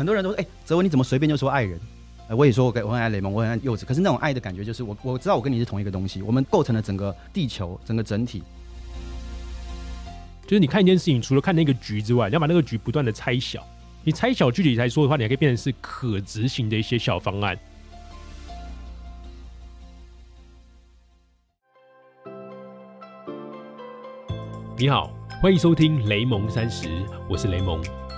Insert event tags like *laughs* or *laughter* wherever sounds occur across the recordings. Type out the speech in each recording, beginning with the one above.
很多人都说，哎、泽文你怎么随便就说爱人？呃我也说我跟我很爱雷蒙，我很爱柚子，可是那种爱的感觉就是我我知道我跟你是同一个东西，我们构成了整个地球整个整体。就是你看一件事情，除了看那个局之外，你要把那个局不断的拆小。你拆小具体来说的话，你还可以变成是可执行的一些小方案。你好，欢迎收听雷蒙三十，我是雷蒙。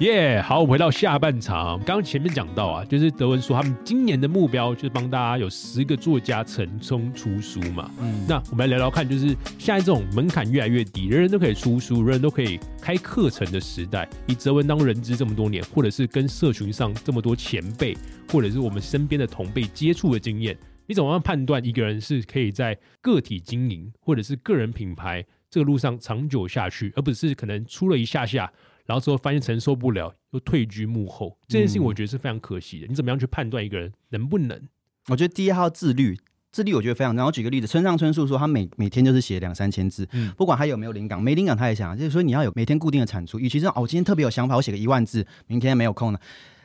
耶好，我们回到下半场。刚刚前面讲到啊，就是德文说他们今年的目标就是帮大家有十个作家成功出书嘛。嗯，那我们来聊聊看，就是现在这种门槛越来越低，人人都可以出书，人人都可以开课程的时代，以泽文当人资这么多年，或者是跟社群上这么多前辈，或者是我们身边的同辈接触的经验，你怎么样判断一个人是可以在个体经营或者是个人品牌这个路上长久下去，而不是可能出了一下下，然后之后发现承受不了，又退居幕后，这件事情我觉得是非常可惜的。你怎么样去判断一个人能不能？我觉得第一要自律，自律我觉得非常重要。我举个例子，村上春树说他每每天就是写两三千字，嗯不管他有没有灵感，没灵感他也想，就是说你要有每天固定的产出。与其说哦，我今天特别有想法，我写个一万字，明天没有空了。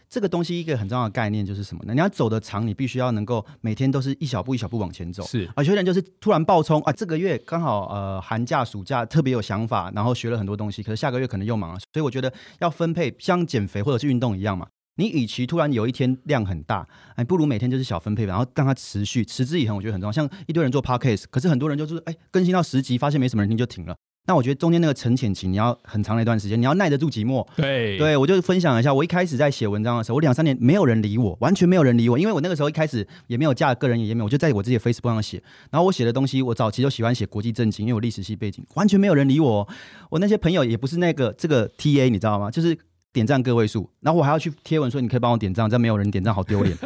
这个东西一个很重要的概念就是什么呢？你要走得长，你必须要能够每天都是一小步一小步往前走。是啊，有些人就是突然爆冲啊，这个月刚好呃寒假暑假特别有想法，然后学了很多东西，可是下个月可能又忙了，所以我觉得要分配，像减肥或者是运动一样嘛。你与其突然有一天量很大，哎，不如每天就是小分配，然后让它持续持之以恒，我觉得很重要。像一堆人做 podcast，可是很多人就是哎更新到十集，发现没什么人听就停了。那我觉得中间那个沉潜期，你要很长的一段时间，你要耐得住寂寞。对对，我就分享一下，我一开始在写文章的时候，我两三年没有人理我，完全没有人理我，因为我那个时候一开始也没有架个人页面，我就在我自己的 Facebook 上写，然后我写的东西，我早期就喜欢写国际政经，因为我历史系背景，完全没有人理我哦。我那些朋友也不是那个这个 TA，你知道吗？就是。点赞个位数，然后我还要去贴文说你可以帮我点赞，这样没有人点赞好丢脸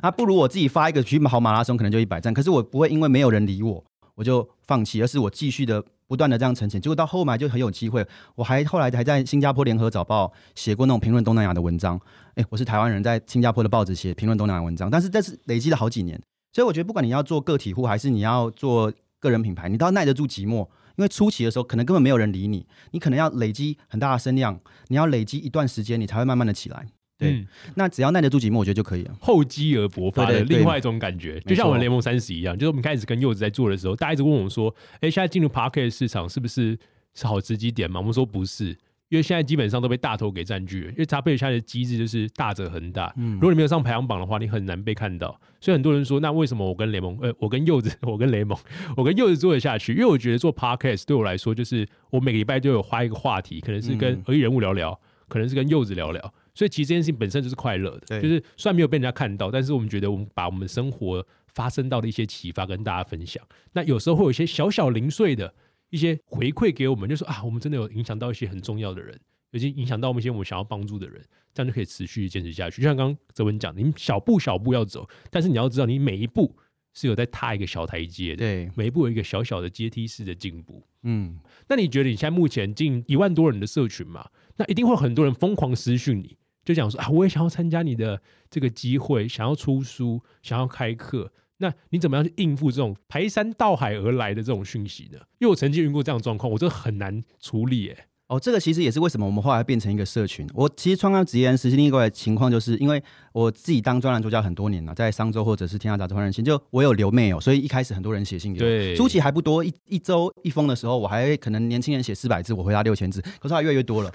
啊！不如我自己发一个去跑马拉松，可能就一百赞。可是我不会因为没有人理我，我就放弃，而是我继续的不断的这样存钱。结果到后来就很有机会，我还后来还在新加坡联合早报写过那种评论东南亚的文章。诶，我是台湾人，在新加坡的报纸写评论东南亚文章，但是这是累积了好几年。所以我觉得，不管你要做个体户，还是你要做个人品牌，你都要耐得住寂寞。因为初期的时候，可能根本没有人理你，你可能要累积很大的声量，你要累积一段时间，你才会慢慢的起来。对，嗯那只要耐得住寂寞，我觉得就可以了。厚积而薄发的另外一种感觉，就像我们联盟三十一样，就是我们开始跟柚子在做的时候，大家一直问我们说：“哎、现在进入 p a r k e t 市场是不是是好时机点嘛？”我们说不是，因为现在基本上都被大头给占据了。因为 p 现在的机制就是大者恒大，嗯如果你没有上排行榜的话，你很难被看到。所以很多人说，那为什么我跟雷蒙，呃，我跟柚子，我跟雷蒙，我跟柚子做得下去？因为我觉得做 podcast 对我来说，就是我每个礼拜都有花一个话题，可能是跟嗯而已人物聊聊，可能是跟柚子聊聊。所以其实这件事情本身就是快乐的，对就是虽然没有被人家看到，但是我们觉得我们把我们生活发生到的一些启发跟大家分享。那有时候会有一些小小零碎的一些回馈给我们，就说啊，我们真的有影响到一些很重要的人，已经影响到我们一些我们想要帮助的人，这样就可以持续坚持下去。就像刚刚泽文讲的，你小步小步要走，但是你要知道，你每一步是有在踏一个小台阶的，对，每一步有一个小小的阶梯式的进步。嗯，那你觉得你现在目前近一万多人的社群嘛，那一定会有很多人疯狂私讯你，就讲说啊，我也想要参加你的这个机会，想要出书，想要开课。那你怎么样去应付这种排山倒海而来的这种讯息呢？因为我曾经遇过这样的状况，我真的很难处理。诶，哦，这个其实也是为什么我们后来变成一个社群。我其实创刊职业人实习另外一个情况，就是因为我自己当专栏作家很多年了，在商周或者是天下杂志、换人信，就我有留 mail，所以一开始很多人写信给我。对，初期还不多，一一周一封的时候，我还可能年轻人写四百字，我回答六千字。可是后来越来越多了，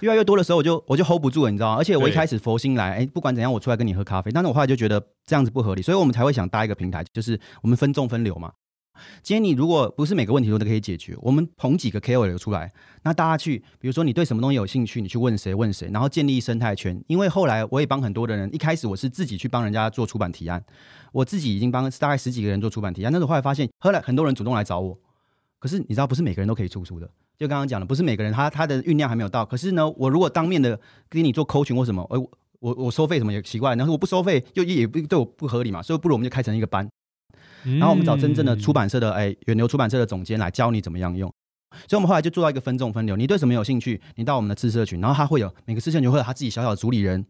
越来越多的时候，我就我就 hold 不住了，你知道吗？而且我一对开始佛心来，哎，不管怎样，我出来跟你喝咖啡。但是我后来就觉得这样子不合理，所以我们才会想搭一个平台，就是我们分众分流嘛。今天你如果不是每个问题都可以解决，我们捧几个 KOL 出来，那大家去，比如说你对什么东西有兴趣，你去问谁问谁，然后建立生态圈。因为后来我也帮很多的人，一开始我是自己去帮人家做出版提案，我自己已经帮大概十几个人做出版提案，但是后来发现，后来很多人主动来找我，可是你知道，不是每个人都可以出书的。就刚刚讲的，不是每个人他他的酝酿还没有到，可是呢，我如果当面的跟你做 coaching 或什么，哎，我我我收费什么也奇怪，然后我不收费又也不对我不合理嘛，所以不如我们就开成一个班，然后我们找真正的出版社的哎远流出版社的总监来教你怎么样用。所以，我们后来就做到一个分众分流。你对什么有兴趣，你到我们的自社群，然后他会有每个自社群会有他自己小小的主理人，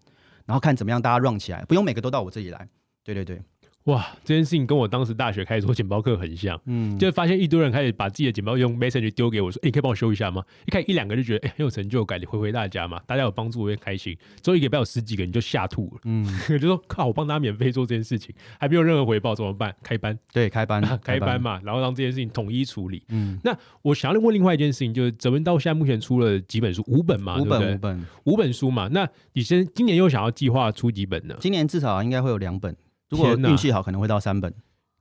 然后看怎么样大家 run 起来，不用每个都到我这里来。对对对。哇，这件事情跟我当时大学开始做简报课很像，嗯，就发现一堆人开始把自己的简报用 message 丢给我，说：“哎，你可以帮我修一下吗？”一看一两个就觉得哎很有成就感，你回回大家嘛，大家有帮助我也开心。之后一个礼拜有十几个，你就吓吐了，嗯，*laughs* 就说靠，我帮大家免费做这件事情，还没有任何回报，怎么办？开班，*laughs* 对，开班，*laughs* 开班嘛，然后让这件事情统一处理。嗯，那我想要问另外一件事情，就是泽文到现在目前出了几本书，五本嘛，五本，五本，五本书嘛。那你先今年又想要计划出几本呢？今年至少应该会有两本。如果运气好，可能会到三本。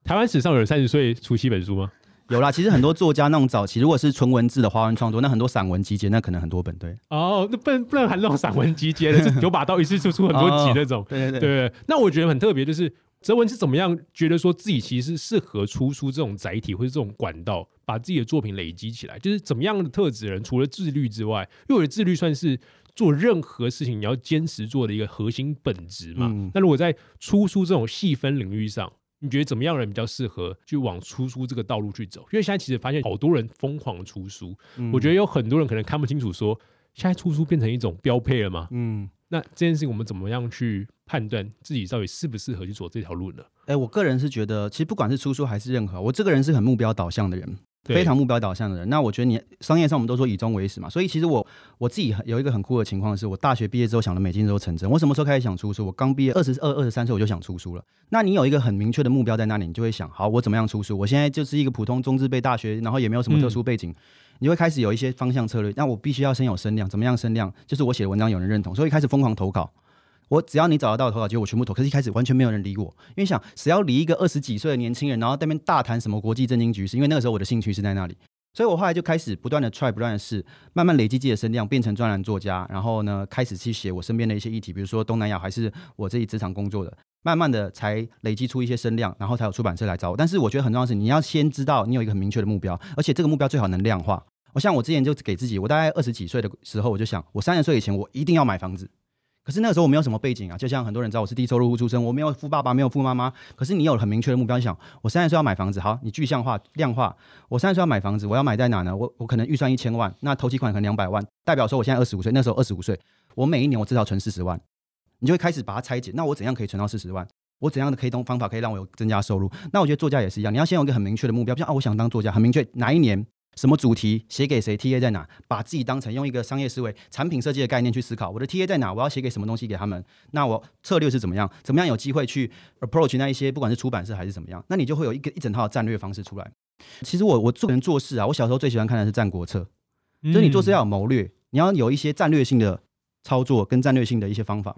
台湾史上有三十岁出七本书吗？有啦，其实很多作家那种早期，如果是纯文字的华文创作，那很多散文集结，那可能很多本。对，哦，那不能不能含那种散文集结的，九把刀一次出出很多集那种。*laughs* 对对对。那我觉得很特别，就是哲文是怎么样觉得说自己其实适合出书这种载体或者这种管道，把自己的作品累积起来，就是怎么样的特质人，除了自律之外，因为我的自律算是。做任何事情，你要坚持做的一个核心本质嘛。那如果在出书这种细分领域上，你觉得怎么样人比较适合去往出书这个道路去走？因为现在其实发现好多人疯狂出书，我觉得有很多人可能看不清楚，说现在出书变成一种标配了嘛？嗯，那这件事情我们怎么样去判断自己到底适不适合去走这条路呢？哎，我个人是觉得，其实不管是出书还是任何，我这个人是很目标导向的人。非常目标导向的人，那我觉得你商业上我们都说以终为始嘛，所以其实我我自己有一个很酷的情况是，我大学毕业之后想的每件事都成真。我什么时候开始想出书？我刚毕业二十二、二十三岁我就想出书了。那你有一个很明确的目标在那里，你就会想，好，我怎么样出书？我现在就是一个普通中资辈大学，然后也没有什么特殊背景，你会开始有一些方向策略。那我必须要先有声量，怎么样声量？就是我写的文章有人认同，所以开始疯狂投稿。我只要你找得到投稿机会，我全部投。可是一开始完全没有人理我，因为想谁要理一个二十几岁的年轻人，然后那边大谈什么国际政经局势？因为那个时候我的兴趣是在那里。所以我后来就开始不断的 try，不断的试，慢慢累积自己的声量，变成专栏作家。然后呢，开始去写我身边的一些议题，比如说东南亚，还是我自己职场工作的。慢慢的才累积出一些声量，然后才有出版社来找我。但是我觉得很重要的是，你要先知道你有一个很明确的目标，而且这个目标最好能量化。我像我之前就给自己，我大概二十几岁的时候，我就想，我三十岁以前我一定要买房子。可是那个时候我没有什么背景啊，就像很多人知道我是低收入户出身，我没有富爸爸，没有富妈妈。可是你有很明确的目标，你想我三十岁要买房子，好，你具象化、量化。我三十岁要买房子，我要买在哪呢？我我可能预算一千万，那头期款可能两百万，代表说我现在二十五岁，那时候二十五岁，我每一年我至少存四十万，你就会开始把它拆解。那我怎样可以存到四十万？我怎样的可以动方法可以让我有增加收入？那我觉得作家也是一样，你要先有一个很明确的目标，像啊，我想当作家，很明确哪一年。什么主题写给谁？T A 在哪？把自己当成用一个商业思维、产品设计的概念去思考。我的 T A 在哪？我要写给什么东西给他们？那我策略是怎么样？怎么样有机会去 approach 那一些不管是出版社还是怎么样？那你就会有一个一整套的战略方式出来。其实我我做人做事啊，我小时候最喜欢看的是《战国策》，就是你做事要有谋略，你要有一些战略性的操作跟战略性的一些方法。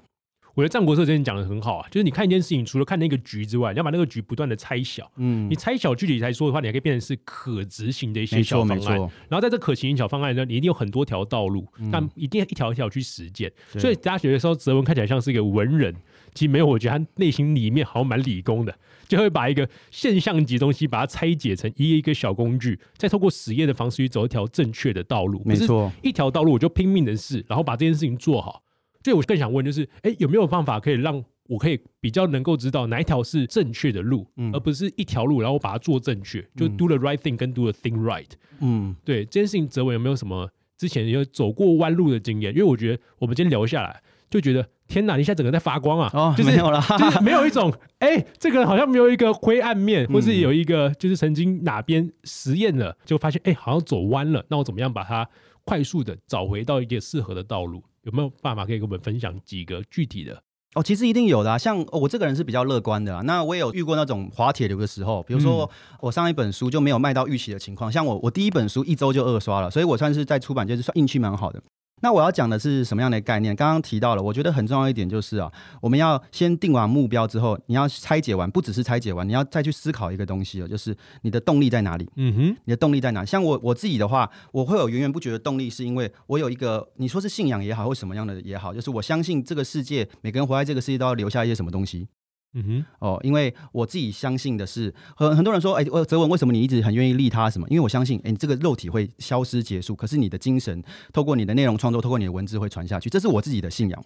我觉得《战国策》之前讲的很好啊，就是你看一件事情，除了看那个局之外，你要把那个局不断的拆小。嗯，你拆小具体来说的话，你还可以变成是可执行的一些小方案。然后在这可行小方案呢，你一定有很多条道路，但一定要一条一条去实践。所以大家学的时候，泽文看起来像是一个文人，其实没有，我觉得他内心里面好像蛮理工的，就会把一个现象级东西把它拆解成一个一个小工具，再透过实验的方式去走一条正确的道路。没错，一条道路我就拼命的试，然后把这件事情做好。所以，我更想问，就是，哎，有没有办法可以让我可以比较能够知道哪一条是正确的路，而不是一条路，然后我把它做正确，就 do the right thing 跟 do the thing right。嗯，对，这件事情，泽伟有没有什么之前有走过弯路的经验？因为我觉得我们今天聊下来，就觉得天哪，你现在整个在发光啊！哦，没有了，就是没有一种，哎，这个好像没有一个灰暗面，或是有一个就是曾经哪边实验了，就发现，哎，好像走弯了，那我怎么样把它快速的找回到一个适合的道路？有没有办法可以跟我们分享几个具体的？哦，其实一定有的。像我这个人是比较乐观的，那我也有遇过那种滑铁卢的时候。比如说，我上一本书就没有卖到预期的情况。像我，我第一本书一周就二刷了，所以我算是在出版界是算运气蛮好的。那我要讲的是什么样的概念？刚刚提到了，我觉得很重要一点就是啊，我们要先定完目标之后，你要拆解完，不只是拆解完，你要再去思考一个东西哦，就是你的动力在哪里？嗯哼，你的动力在哪？像我我自己的话，我会有源源不绝的动力，是因为我有一个你说是信仰也好，或什么样的也好，就是我相信这个世界每个人活在这个世界都要留下一些什么东西。嗯哼，哦，因为我自己相信的是，很很多人说，哎，泽文为什么你一直很愿意利他？什么？因为我相信，哎，你这个肉体会消失结束，可是你的精神透过你的内容创作，透过你的文字会传下去，这是我自己的信仰。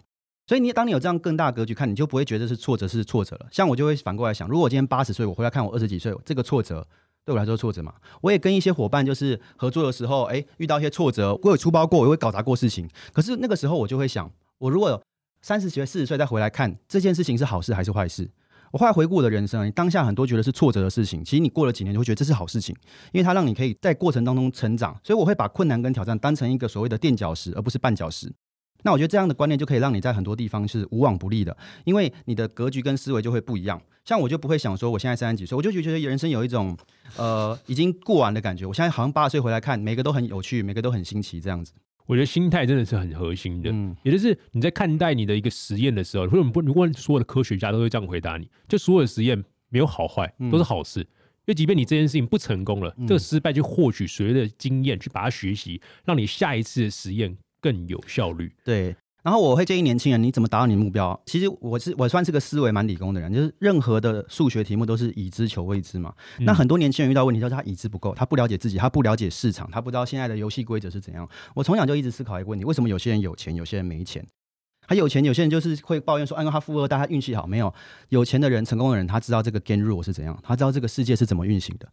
所以你当你有这样更大格局看，你就不会觉得是挫折是挫折了。像我就会反过来想，如果我今天八十岁，我回来看我二十几岁，这个挫折对我来说挫折嘛？我也跟一些伙伴就是合作的时候，哎，遇到一些挫折，我有出包过，我会搞砸过事情。可是那个时候我就会想，我如果三十岁、四十岁再回来看这件事情是好事还是坏事？我后来回顾我的人生，当下很多觉得是挫折的事情，其实你过了几年就会觉得这是好事情，因为它让你可以在过程当中成长。所以我会把困难跟挑战当成一个所谓的垫脚石，而不是绊脚石。那我觉得这样的观念就可以让你在很多地方是无往不利的，因为你的格局跟思维就会不一样。像我就不会想说我现在三十几岁，我就觉得人生有一种呃已经过完的感觉。我现在好像八十岁回来看，每个都很有趣，每个都很新奇，这样子。我觉得心态真的是很核心的，嗯，也就是你在看待你的一个实验的时候，或者不，如果所有的科学家都会这样回答你，就所有的实验没有好坏，都是好事。因为即便你这件事情不成功了，这个失败就获取所谓的经验，去把它学习，让你下一次的实验更有效率。对。然后我会建议年轻人，你怎么达到你的目标？其实我是我算是个思维蛮理工的人，就是任何的数学题目都是已知求未知嘛。那很多年轻人遇到问题，就是他已知不够，他不了解自己，他不了解市场，他不知道现在的游戏规则是怎样。我从小就一直思考一个问题：为什么有些人有钱，有些人没钱？他有钱，有些人就是会抱怨说，哎，他富二代，他运气好。没有有钱的人，成功的人，他知道这个 game rule 是怎样，他知道这个世界是怎么运行的。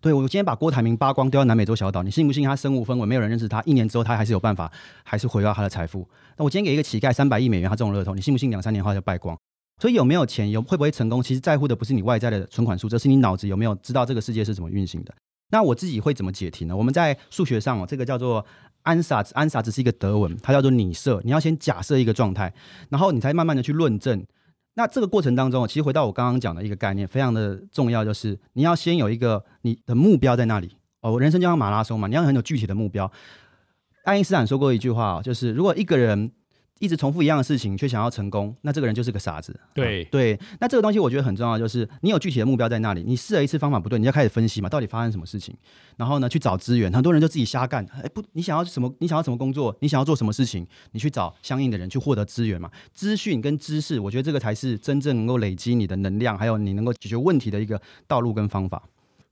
对我今天把郭台铭扒光丢到南美洲小岛，你信不信他身无分文，没有人认识他，一年之后他还是有办法，还是回到他的财富？那我今天给一个乞丐三百亿美元，他中了乐透，你信不信两三年后就败光？所以有没有钱，有会不会成功，其实在乎的不是你外在的存款数，这是你脑子有没有知道这个世界是怎么运行的。那我自己会怎么解题呢？我们在数学上哦，这个叫做安萨兹，安萨兹是一个德文，它叫做拟设，你要先假设一个状态，然后你才慢慢的去论证。那这个过程当中，其实回到我刚刚讲的一个概念，非常的重要，就是你要先有一个你的目标在那里哦。人生就像马拉松嘛，你要很有具体的目标。爱因斯坦说过一句话，就是如果一个人一直重复一样的事情，却想要成功，那这个人就是个傻子。对对，那这个东西我觉得很重要，就是你有具体的目标在那里，你试了一次方法不对，你要开始分析嘛，到底发生什么事情，然后呢去找资源。很多人就自己瞎干，哎不，你想要什么？你想要什么工作？你想要做什么事情？你去找相应的人去获得资源嘛。资讯跟知识，我觉得这个才是真正能够累积你的能量，还有你能够解决问题的一个道路跟方法。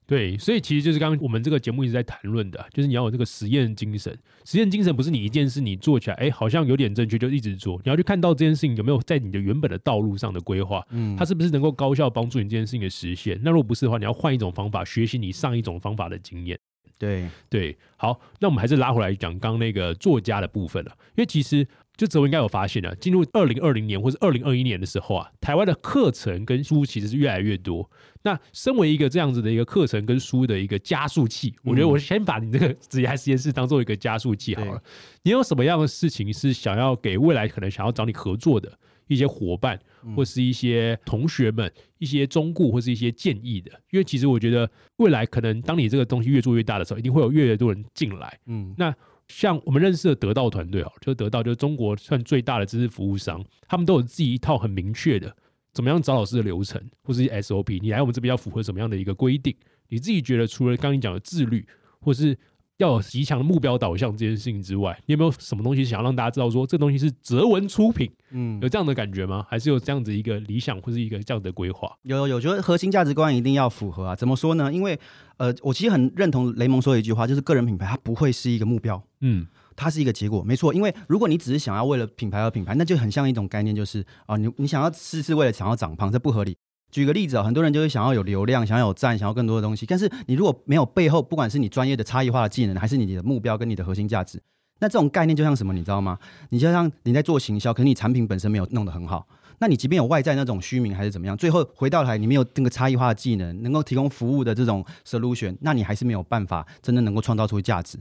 对，所以其实就是刚刚我们这个节目一直在谈论的，就是你要有这个实验精神。实验精神不是你一件事你做起来，哎，好像有点正确就一直做。你要去看到这件事情有没有在你的原本的道路上的规划，嗯，它是不是能够高效帮助你这件事情的实现？那如果不是的话，你要换一种方法学习你上一种方法的经验。对对，好，那我们还是拉回来讲刚刚那个作家的部分了，因为其实。就泽文应该有发现了，进入二零二零年或者二零二一年的时候啊，台湾的课程跟书其实是越来越多。那身为一个这样子的一个课程跟书的一个加速器，我觉得我先把你这个 *laughs* 职业实验室当做一个加速器好了。你有什么样的事情是想要给未来可能想要找你合作的一些伙伴，或是一些同学们一些忠顾或是一些建议的？因为其实我觉得未来可能当你这个东西越做越大的时候，一定会有越来越多人进来。嗯，那。像我们认识的得到团队哦，就得到就是中国算最大的知识服务商，他们都有自己一套很明确的怎么样找老师的流程，或是 SOP。你来我们这边要符合什么样的一个规定？你自己觉得除了刚刚你讲的自律，或是？要有极强的目标导向这件事情之外，你有没有什么东西想要让大家知道？说这东西是哲文出品，嗯，有这样的感觉吗？还是有这样子一个理想或是一个这样的规划？有有有，觉得核心价值观一定要符合啊。怎么说呢？因为呃，我其实很认同雷蒙说的一句话，就是个人品牌它不会是一个目标，嗯，它是一个结果，没错。因为如果你只是想要为了品牌而品牌，那就很像一种概念，就是啊，你你想要吃是为了想要长胖，这不合理。举个例子啊，很多人就会想要有流量，想要有赞，想要更多的东西。但是你如果没有背后，不管是你专业的差异化的技能，还是你的目标跟你的核心价值，那这种概念就像什么，你知道吗？你就像你在做行销，可是你产品本身没有弄得很好，那你即便有外在那种虚名还是怎么样，最后回到来你没有那个差异化的技能，能够提供服务的这种 solution，那你还是没有办法真的能够创造出价值。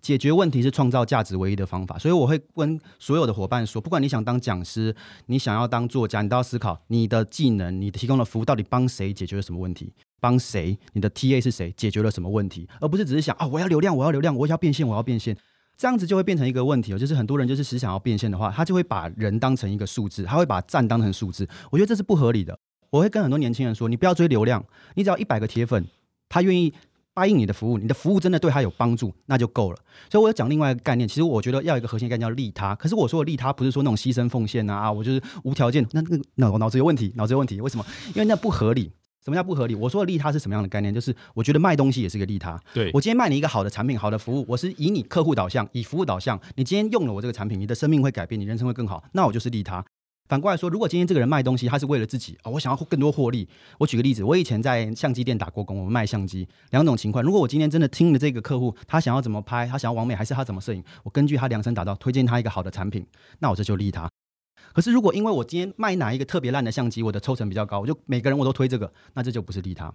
解决问题是创造价值唯一的方法，所以我会跟所有的伙伴说，不管你想当讲师，你想要当作家，你都要思考你的技能，你提供的服务到底帮谁解决了什么问题，帮谁，你的 TA 是谁，解决了什么问题，而不是只是想啊，我要流量，我要流量，我要变现，我要变现，这样子就会变成一个问题哦，就是很多人就是只想要变现的话，他就会把人当成一个数字，他会把赞当成数字，我觉得这是不合理的。我会跟很多年轻人说，你不要追流量，你只要一百个铁粉，他愿意。答应你的服务，你的服务真的对他有帮助，那就够了。所以我要讲另外一个概念，其实我觉得要一个核心概念叫利他。可是我说的利他不是说那种牺牲奉献啊，我就是无条件，那那脑脑子有问题，脑子有问题。为什么？因为那不合理。什么叫不合理？我说的利他是什么样的概念？就是我觉得卖东西也是一个利他。对我今天卖你一个好的产品、好的服务，我是以你客户导向、以服务导向。你今天用了我这个产品，你的生命会改变，你人生会更好，那我就是利他。反过来说，如果今天这个人卖东西，他是为了自己啊、我想要更多获利。我举个例子，我以前在相机店打过工，我们卖相机，两种情况。如果我今天真的听了这个客户，他想要怎么拍，他想要完美，还是他怎么摄影，我根据他量身打造，推荐他一个好的产品，那我这就利他。可是如果因为我今天卖哪一个特别烂的相机，我的抽成比较高，我就每个人我都推这个，那这就不是利他。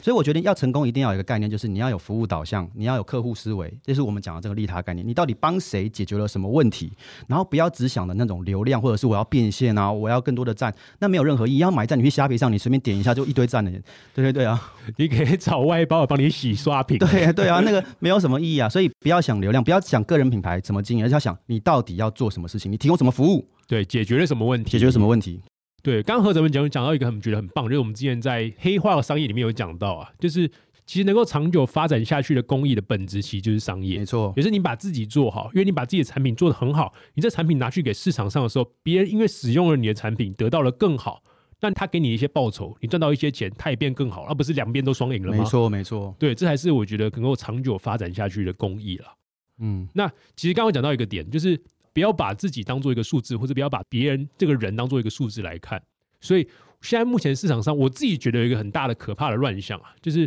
所以我觉得要成功，一定要有一个概念，就是你要有服务导向，你要有客户思维，这是我们讲的这个利他概念。你到底帮谁解决了什么问题？然后不要只想的那种流量，或者是我要变现啊，我要更多的赞，那没有任何意义。要买赞，你去虾皮上，你随便点一下就一堆赞的人，对对对啊，你可以找外包帮你洗刷屏。对对啊，那个没有什么意义啊。所以不要想流量，不要想个人品牌怎么经营，而是要想你到底要做什么事情，你提供什么服务，对，解决了什么问题？解决什么问题。对，刚刚何哲文讲讲到一个很觉得很棒，就是我们之前在黑化的商业里面有讲到啊，就是其实能够长久发展下去的公益的本质，其实就是商业没。错，也是你把自己做好，因为你把自己的产品做得很好，你这产品拿去给市场上的时候，别人因为使用了你的产品得到了更好，但他给你一些报酬，你赚到一些钱，他也变更好，而不是两边都双赢了吗？没，错，没错。对，这才是我觉得能够长久发展下去的公益了。嗯，那其实刚刚讲到一个点，就是不要把自己当做一个数字，或者不要把别人这个人当做一个数字来看。所以现在目前市场上，我自己觉得有一个很大的可怕的乱象啊，就是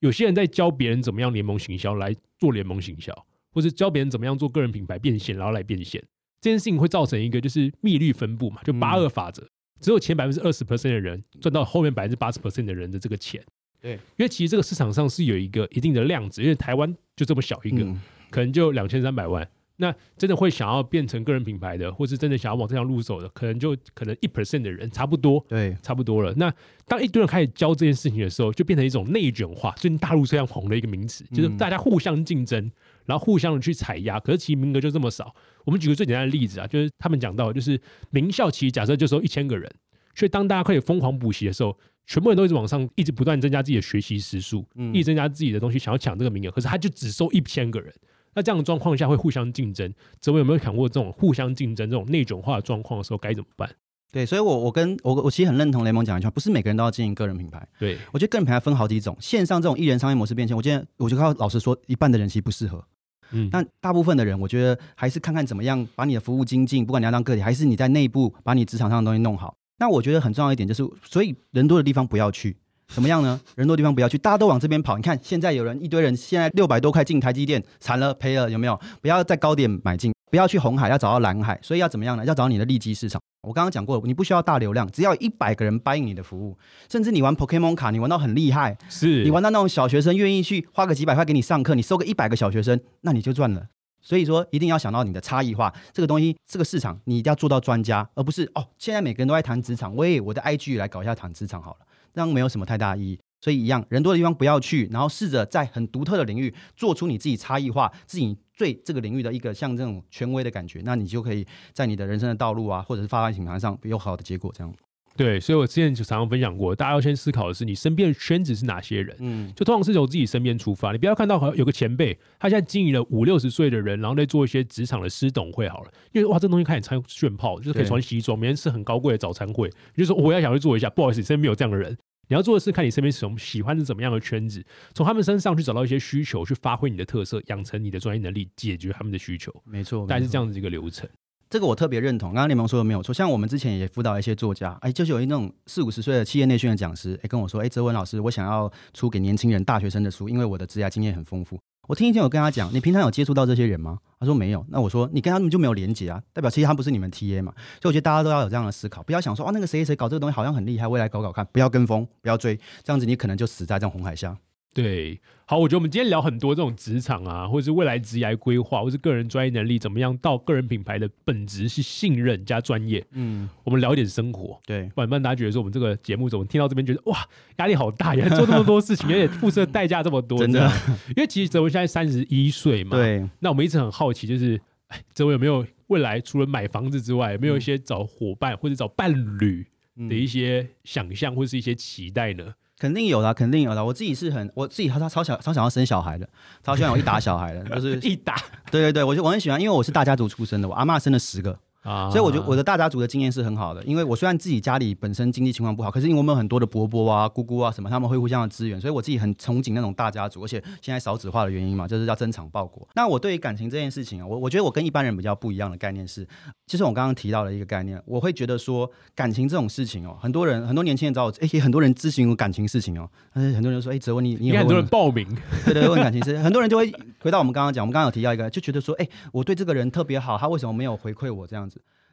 有些人在教别人怎么样联盟行销来做联盟行销，或者教别人怎么样做个人品牌变现，然后来变现。这件事情会造成一个就是密律分布嘛，就八二法则，只有前百分之二十 percent 的人赚到后面百分之八十 percent 的人的这个钱。对，因为其实这个市场上是有一个一定的量值，因为台湾就这么小一个，嗯可能就两千三百万。那真的会想要变成个人品牌的，或是真的想要往这条路走的，可能就可能一 percent 的人差不多，对，差不多了。那当一堆人开始教这件事情的时候，就变成一种内卷化，最近大陆这样红的一个名词，就是嗯大家互相竞争，然后互相的去踩压。可是其实名额就这么少。我们举个最简单的例子啊，就是他们讲到，就是名校其实假设就收一千个人，所以当大家开始疯狂补习的时候，全部人都一直往上，一直不断增加自己的学习时数，嗯一直增加自己的东西，想要抢这个名额，可是他就只收一千个人。那这样的状况下会互相竞争，泽文有没有想过这种互相竞争、这种内卷化的状况的时候该怎么办？对，所以我我跟我我其实很认同雷蒙讲一句话，不是每个人都要经营个人品牌。对，我觉得个人品牌分好几种，线上这种艺人商业模式变现，我今天我就靠老实说，一半的人其实不适合。嗯，但大部分的人，我觉得还是看看怎么样把你的服务精进，不管你要当个体，还是你在内部把你职场上的东西弄好。那我觉得很重要一点就是，所以人多的地方不要去。怎么样呢？人多的地方不要去，大家都往这边跑。你看现在有人一堆人，现在六百多块进台积电，惨了赔了，有没有？不要在高点买进，不要去红海，要找到蓝海。所以要怎么样呢？要找你的利基市场。我刚刚讲过，你不需要大流量，只要一百个人答应你的服务，甚至你玩 Pokemon 卡，你玩到很厉害，是你玩到那种小学生愿意去花个几百块给你上课，你收个一百个小学生，那你就赚了。所以说，一定要想到你的差异化，这个东西，这个市场你一定要做到专家，而不是哦，现在每个人都在谈职场，我也我的 IG 来搞一下谈职场好了，这样没有什么太大意义。所以一样，人多的地方不要去，然后试着在很独特的领域做出你自己差异化，自己最这个领域的一个像这种权威的感觉，那你就可以在你的人生的道路啊，或者是发展品牌上有好的结果。这样，对，所以我之前就常常分享过，大家要先思考的是你身边的圈子是哪些人。嗯，就通常是从自己身边出发，你不要看到好像有个前辈，他现在经营了五六十岁的人，然后在做一些职场的私董会好了，因为哇，这东西看起来超炫炮，就是可以穿西装，每天吃很高贵的早餐会，你就说我要想去做一下，不好意思，身边没有这样的人。你要做的是看你身边什么喜欢是怎么样的圈子，从他们身上去找到一些需求，去发挥你的特色，养成你的专业能力，解决他们的需求，没错，没错大概是这样子一个流程。这个我特别认同，刚刚联盟说的没有错。像我们之前也辅导一些作家，哎，就是有一那种四五十岁的企业内训的讲师，哎，跟我说，哎，泽文老师，我想要出给年轻人、大学生的书，因为我的职业经验很丰富。我听一听，我跟他讲，你平常有接触到这些人吗？他说没有。那我说，你跟他们就没有连接啊，代表其实他不是你们 TA 嘛。所以我觉得大家都要有这样的思考，不要想说，哦，那个谁谁谁搞这个东西好像很厉害，未来搞搞看，不要跟风，不要追，这样子你可能就死在这种红海下。对，好，我觉得我们今天聊很多这种职场啊，或者是未来职业规划，或是个人专业能力怎么样，到个人品牌的本质是信任加专业。嗯，我们聊一点生活，对，不然不然大家觉得说我们这个节目怎么听到这边觉得哇压力好大，原来做这么多事情，*laughs* 而且付出的代价这么多，真的。因为其实泽文现在三十一岁嘛，。对，那我们一直很好奇，就是哎，泽文有没有未来除了买房子之外，有没有一些找伙伴或者找伴侣嗯的一些想象或是一些期待呢？肯定有啦，肯定有啦。我自己是很，我自己超超想超想要生小孩的，超喜欢有一打小孩的，就是 *laughs* 一打对对对，我就我很喜欢，因为我是大家族出身的，我阿嬷生了十个，啊，所以我觉得我的大家族的经验是很好的，因为我虽然自己家里本身经济情况不好，可是因为我们有很多的伯伯啊、姑姑啊什么，他们会互相的支援，所以我自己很憧憬那种大家族，而且现在少子化的原因嘛，就是要争产报国。那我对于感情这件事情啊，我我觉得我跟一般人比较不一样的概念是，就是我刚刚提到的一个概念，我会觉得说感情这种事情哦，很多人很多年轻人找我，哎、也很多人咨询我感情事情哦，呃很多人说，哎、哲文你你有很多人报名，对对，问感情事，很多人就会回到我们刚刚讲，我们刚刚有提到一个，就觉得说，哎、我对这个人特别好，他为什么没有回馈我这样子？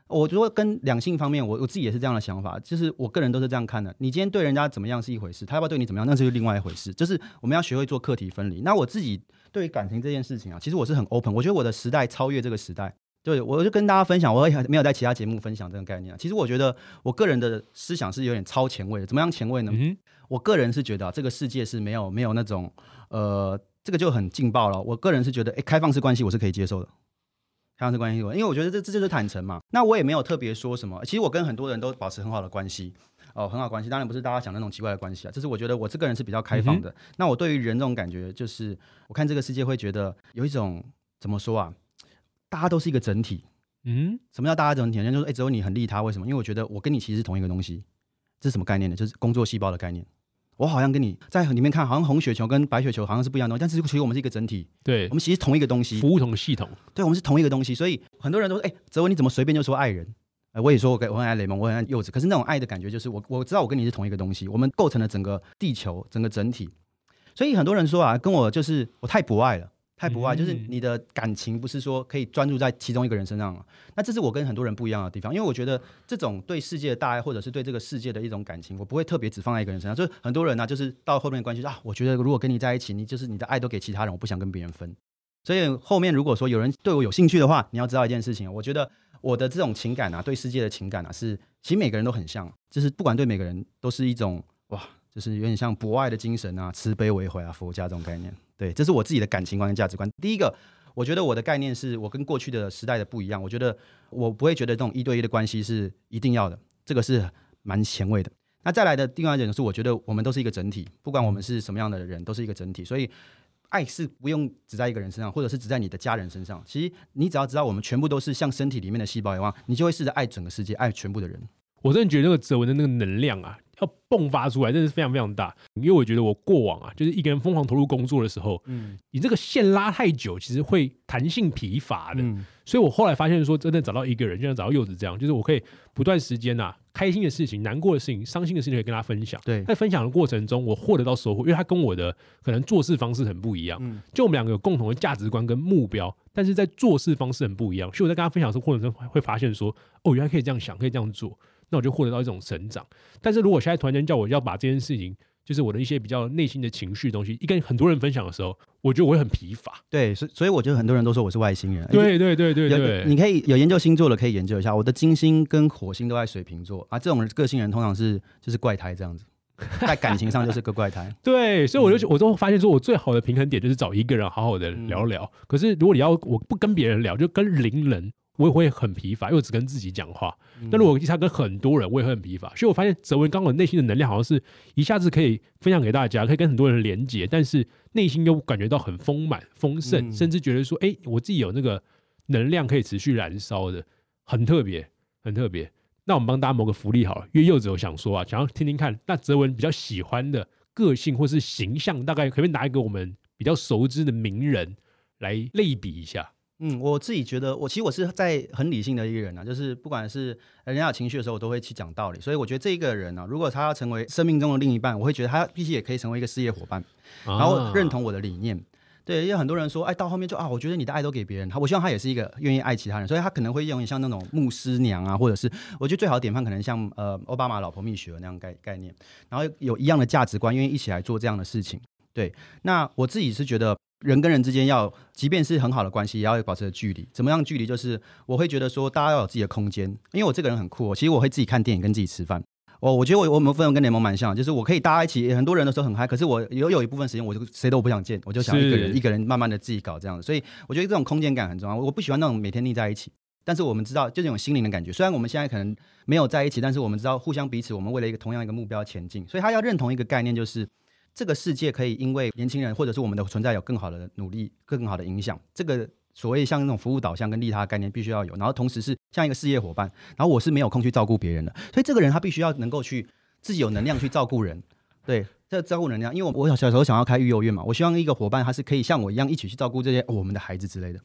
我觉得跟两性方面，我我自己也是这样的想法，就是我个人都是这样看的。你今天对人家怎么样是一回事，他要不要对你怎么样，那是另外一回事。就是我们要学会做课题分离。那我自己对于感情这件事情啊，其实我是很 open，我觉得我的时代超越这个时代。对，我就跟大家分享，我也没有在其他节目分享这个概念啊。其实我觉得我个人的思想是有点超前卫的。怎么样前卫呢？嗯，我个人是觉得、啊、这个世界是没有没有那种呃，这个就很劲爆了。我个人是觉得，哎，开放式关系我是可以接受的。开放式关系，因为我觉得这这就是坦诚嘛。那我也没有特别说什么。其实我跟很多人都保持很好的关系，哦，很好关系。当然不是大家想的那种奇怪的关系啊，这是我觉得我这个人是比较开放的。那我对于人这种感觉，就是我看这个世界会觉得有一种怎么说啊，大家都是一个整体。嗯，什么叫大家整体？人家就说，哎，只有你很利他，为什么？因为我觉得我跟你其实是同一个东西。这是什么概念呢？就是工作细胞的概念。我好像跟你在里面看，好像红雪球跟白雪球好像是不一样的东西，但是其实我们是一个整体，对我，们其实同一个东西。服务同系统，对，我们是同一个东西。所以很多人都说，哎、泽文你怎么随便就说爱人？呃，我也说我跟我很爱雷蒙，我很爱柚子，可是那种爱的感觉就是我我知道我跟你是同一个东西，我们构成了整个地球整个整体。所以很多人说啊，跟我就是我太博爱了。太博爱，就是嗯你的感情不是说可以专注在其中一个人身上了。那这是我跟很多人不一样的地方，因为我觉得这种对世界的大爱，或者是对这个世界的一种感情，我不会特别只放在一个人身上。就是很多人呢、就是到后面的关系啊，我觉得如果跟你在一起，你就是你的爱都给其他人，我不想跟别人分。所以后面如果说有人对我有兴趣的话，你要知道一件事情，我觉得我的这种情感啊，对世界的情感啊，是其实每个人都很像，就是不管对每个人都是一种哇，就是有点像博爱的精神啊，慈悲为怀啊，佛家这种概念。对，这是我自己的感情观跟价值观。第一个，我觉得我的概念是我跟过去的时代的不一样，我觉得我不会觉得这种一对一的关系是一定要的，这个是蛮前卫的。那再来的另外一点是，我觉得我们都是一个整体，不管我们是什么样的人，都是一个整体，所以。爱是不用只在一个人身上，或者是只在你的家人身上。其实你只要知道，我们全部都是像身体里面的细胞一样，你就会试着爱整个世界，爱全部的人。我真的觉得那个哲文的那个能量啊，要迸发出来，真的是非常非常大。因为我觉得我过往啊，就是一个人疯狂投入工作的时候，嗯你这个线拉太久，其实会弹性疲乏的。嗯所以我后来发现说，真的找到一个人，就像找到柚子这样，就是我可以不断时间呐、啊，开心的事情、难过的事情、伤心的事情，可以跟他分享。对，在分享的过程中，我获得到收获，因为他跟我的可能做事方式很不一样。嗯就我们两个有共同的价值观跟目标，但是在做事方式很不一样。所以我在跟他分享的过程中，会发现说，哦，原来可以这样想，可以这样做，那我就获得到一种成长。但是如果现在突然间叫我要把这件事情，就是我的一些比较内心的情绪东西，一跟很多人分享的时候，我觉得我会很疲乏。对，所以所以我觉得很多人都说我是外星人。对对对对对，你可以有研究星座的可以研究一下。我的金星跟火星都在水瓶座啊，这种个性人通常是就是怪胎这样子，*laughs* 在感情上就是个怪胎。*laughs* 对，所以我就、我都发现说，我最好的平衡点就是找一个人好好的聊聊。可是如果你要我不跟别人聊，就跟邻人，我也会很疲乏，因为我只跟自己讲话。那、如果他跟很多人，我也会很疲乏。所以我发现泽文刚好内心的能量好像是一下子可以分享给大家，可以跟很多人连接，但是内心又感觉到很丰满、丰盛，嗯甚至觉得说，哎、我自己有那个能量可以持续燃烧的，很特别，很特别。那我们帮大家谋个福利好了，因为柚子有想说啊，想要听听看，那泽文比较喜欢的个性或是形象，大概可不可以拿一个我们比较熟知的名人来类比一下？嗯，我自己觉得，我其实我是在很理性的一个人啊，就是不管是人家有情绪的时候，我都会去讲道理。所以我觉得这一个人呢、啊，如果他要成为生命中的另一半，我会觉得他必须也可以成为一个事业伙伴，然后认同我的理念。对，因为很多人说，哎，到后面就啊，我觉得你的爱都给别人，他我希望他也是一个愿意爱其他人，所以他可能会用像那种牧师娘啊，或者是我觉得最好的典范可能像呃奥巴马老婆蜜雪儿那样概概念，然后有一样的价值观，愿意一起来做这样的事情。对，那我自己是觉得人跟人之间要，即便是很好的关系，也要保持距离。怎么样距离？就是我会觉得说，大家要有自己的空间，因为我这个人很酷、哦，其实我会自己看电影，跟自己吃饭。我我觉得我我们分跟联盟蛮像，就是我可以大家一起，很多人的时候很嗨，可是我有有一部分时间我就谁都不想见，我就想一个人一个人慢慢的自己搞这样子。所以我觉得这种空间感很重要。我不喜欢那种每天腻在一起。但是我们知道，就这种心灵的感觉。虽然我们现在可能没有在一起，但是我们知道互相彼此，我们为了一个同样一个目标前进。所以他要认同一个概念，就是这个世界可以因为年轻人或者是我们的存在有更好的努力、更好的影响。这个所谓像那种服务导向跟利他的概念必须要有，然后同时是像一个事业伙伴，然后我是没有空去照顾别人的，所以这个人他必须要能够去自己有能量去照顾人，对，这照顾能量，因为我我小时候想要开育幼院嘛，我希望一个伙伴他是可以像我一样一起去照顾这些、哦我们的孩子之类的，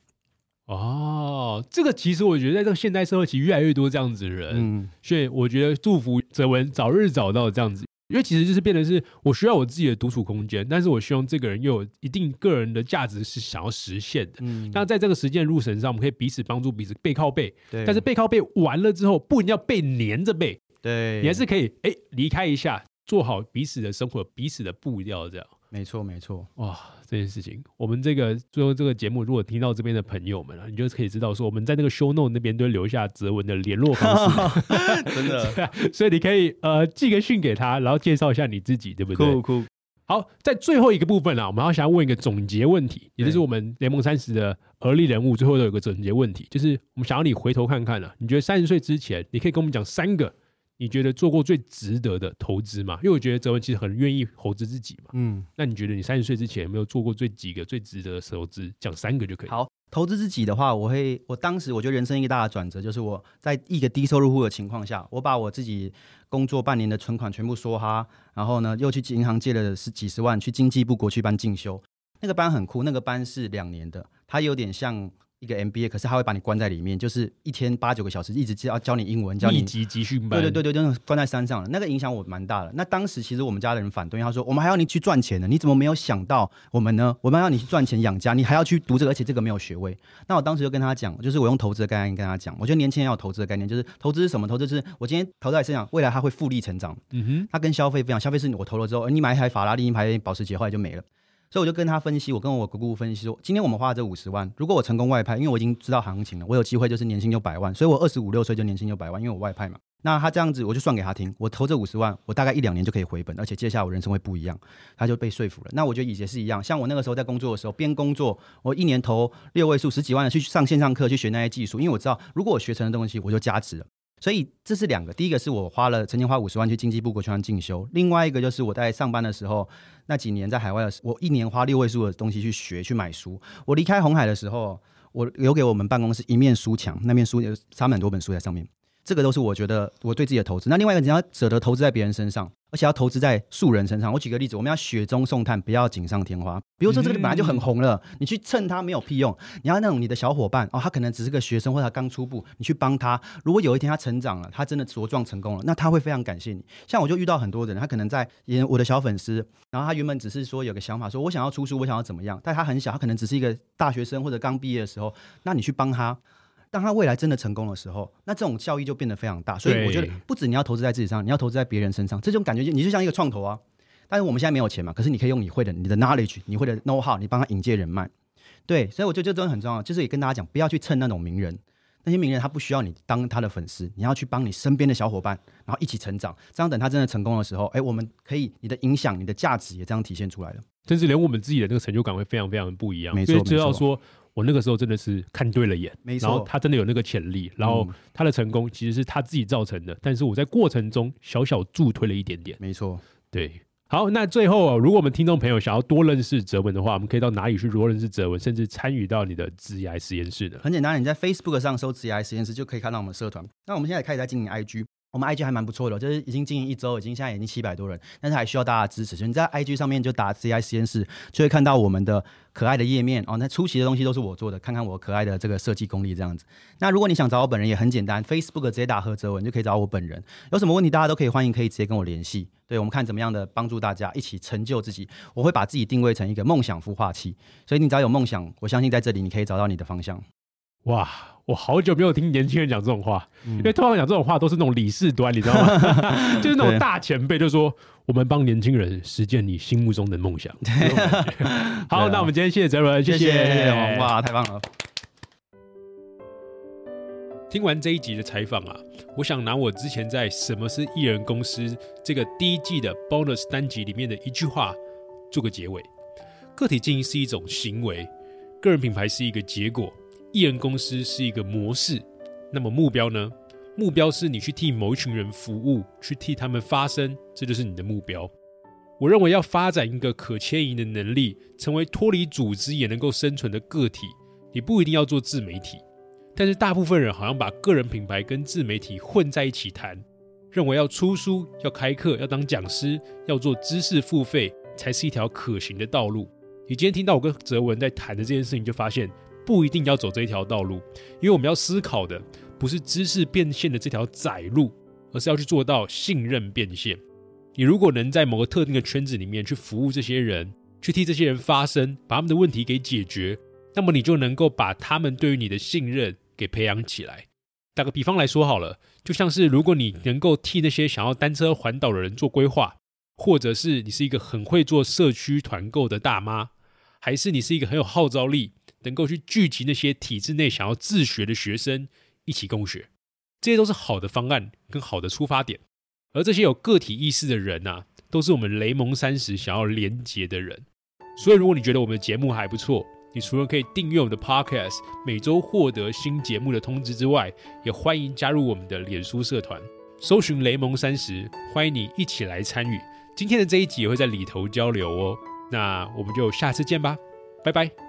哦，这个其实我觉得在这个现代社会，其实越来越多这样子的人，嗯，所以我觉得祝福泽文早日找到这样子，因为其实就是变成是我需要我自己的独处空间，但是我希望这个人又有一定个人的价值是想要实现的。嗯，那在这个实践路程上，我们可以彼此帮助彼此，背靠背。对，但是背靠背完了之后，不一定要背黏着背，对，你还是可以哎离开一下，做好彼此的生活，彼此的步调，这样。没错没错，哇，这件事情，我们这个最后这个节目，如果听到这边的朋友们啊，你就可以知道说，我们在那个 show note 那边都会留下泽文的联络方式，*laughs* 真的。*laughs* 所以你可以呃寄个讯给他，然后介绍一下你自己，对不对？酷酷，好，在最后一个部分啊，我们要想要问一个总结问题，也就是我们联盟三十的而立人物最后都有个总结问题，就是我们想要你回头看看啊，你觉得三十岁之前，你可以跟我们讲三个你觉得做过最值得的投资吗？因为我觉得哲文其实很愿意投资自己嘛。嗯。那你觉得你三十岁之前有没有做过最几个最值得的投资？讲三个就可以。，好，投资自己的话，我会，我当时我觉得人生一个大的转折，就是我在一个低收入户的情况下，我把我自己工作半年的存款全部梭哈，然后呢，又去银行借了十几十万去经济部国区班进修。那个班很酷，那个班是两年的，它有点像一个 MBA，可是他会把你关在里面，就是一天八九个小时，一直教教你英文，教你密集集训班。对对对对，真的关在山上了，那个影响我蛮大的。那当时其实我们家的人反对，他说我们还要你去赚钱呢，你怎么没有想到我们呢？我们要你去赚钱养家，你还要去读这个，而且这个没有学位。那我当时就跟他讲，就是我用投资的概念跟他讲，我觉得年轻人要有投资的概念，就是投资是什么？投资就是我今天投在身上，未来它会复利成长。嗯哼，它跟消费不一样，消费是我投了之后，呃你买一台法拉利，一台保时捷，后来就没了。所以我就跟他分析，我跟我姑姑分析说，今天我们花了这五十万，如果我成功外派，因为我已经知道行情了，我有机会就是年薪就百万，所以我二十五六岁就年薪就百万，因为我外派嘛。那他这样子，我就算给他听，我投这五十万，我大概一两年就可以回本，而且接下来我人生会不一样，他就被说服了。那我觉得以前是一样，像我那个时候在工作的时候，边工作，我一年投六位数十几万的去上线上课去学那些技术，因为我知道如果我学成的东西，我就加值了。所以这是两个，第一个是我花了曾经花五十万去经济部国学院进修，另外一个就是我在上班的时候那几年在海外的时候，我一年花六位数的东西去学去买书。我离开红海的时候，我留给我们办公室一面书墙，那面书有插满多本书在上面。这个都是我觉得我对自己的投资。那另外一个，你要舍得投资在别人身上，而且要投资在素人身上。我举个例子，我们要雪中送炭，不要锦上添花。比如说这个本来就很红了，你去蹭它没有屁用。你要那种你的小伙伴哦，他可能只是个学生或者他刚出步，你去帮他。如果有一天他成长了，他真的茁壮成功了，那他会非常感谢你。像我就遇到很多人，他可能在演我的小粉丝，然后他原本只是说有个想法，说我想要出书，我想要怎么样，但他很小，他可能只是一个大学生或者刚毕业的时候，那你去帮他。当他未来真的成功的时候，那这种效益就变得非常大。所以我觉得，不止你要投资在自己上，你要投资在别人身上。这种感觉就你就像一个创投啊。但是我们现在没有钱嘛，可是你可以用你会的、你的 knowledge、你会的 know how，你帮他引荐人脉。对，所以我觉得这真的很重要。就是也跟大家讲，不要去蹭那种名人，那些名人他不需要你当他的粉丝，你要去帮你身边的小伙伴，然后一起成长。这样等他真的成功的时候，哎，我们可以你的影响、你的价值也这样体现出来了。甚至连我们自己的那个成就感会非常非常不一样，没错因为知道没错说我那个时候真的是看对了眼，没然后错，他真的有那个潜力，然后嗯他的成功其实是他自己造成的，但是我在过程中小小助推了一点点。没错。对，好，那最后啊，如果我们听众朋友想要多认识哲文的话，我们可以到哪里去多认识哲文，甚至参与到你的职涯实验室呢？很简单，你在 Facebook 上搜“职涯实验室”就可以看到我们社团。那我们现在也开始在经营 IG，我们 IG 还蛮不错的，就是已经经营一周，已经现在已经七百多人，但是还需要大家的支持。所以你在 IG 上面就打“ CI 实验室”，就会看到我们的可爱的页面哦。那出席的东西都是我做的，看看我可爱的这个设计功力这样子。那如果你想找我本人也很简单，Facebook 直接打何泽文就可以找我本人。有什么问题大家都可以欢迎可以直接跟我联系。对我们看怎么样的帮助大家一起成就自己。我会把自己定位成一个梦想孵化器，所以你只要有梦想，我相信在这里你可以找到你的方向。哇，我好久没有听年轻人讲这种话，嗯因为通常讲这种话都是那种理事端，你知道吗？*laughs* 就是那种大前辈就说我们帮年轻人实践你心目中的梦想。*laughs* 好，那我们今天谢谢哲文，谢谢谢谢，哇，太棒了！听完这一集的采访啊，我想拿我之前在《什么是艺人公司》这个第一季的 bonus 单集里面的一句话做个结尾：个体经营是一种行为，个人品牌是一个结果，艺人公司是一个模式。那么目标呢？目标是你去替某一群人服务，去替他们发声，这就是你的目标。我认为要发展一个可迁移的能力，成为脱离组织也能够生存的个体，你不一定要做自媒体。但是大部分人好像把个人品牌跟自媒体混在一起谈，认为要出书、要开课、要当讲师、要做知识付费才是一条可行的道路。你今天听到我跟泽文在谈的这件事情，就发现不一定要走这一条道路，因为我们要思考的不是知识变现的这条窄路，而是要去做到信任变现。你如果能在某个特定的圈子里面去服务这些人，去替这些人发声，把他们的问题给解决，那么你就能够把他们对于你的信任。给培养起来。打个比方来说好了，就像是如果你能够替那些想要单车环岛的人做规划，或者是你是一个很会做社区团购的大妈，还是你是一个很有号召力，能够去聚集那些体制内想要自学的学生一起共学，这些都是好的方案跟好的出发点。而这些有个体意识的人呐，都是我们雷蒙三十想要连接的人。所以，如果你觉得我们的节目还不错，你除了可以订阅我们的 Podcast，每周获得新节目的通知之外，也欢迎加入我们的脸书社团，搜寻雷蒙三十，欢迎你一起来参与。今天的这一集也会在里头交流哦。那我们就下次见吧，拜拜。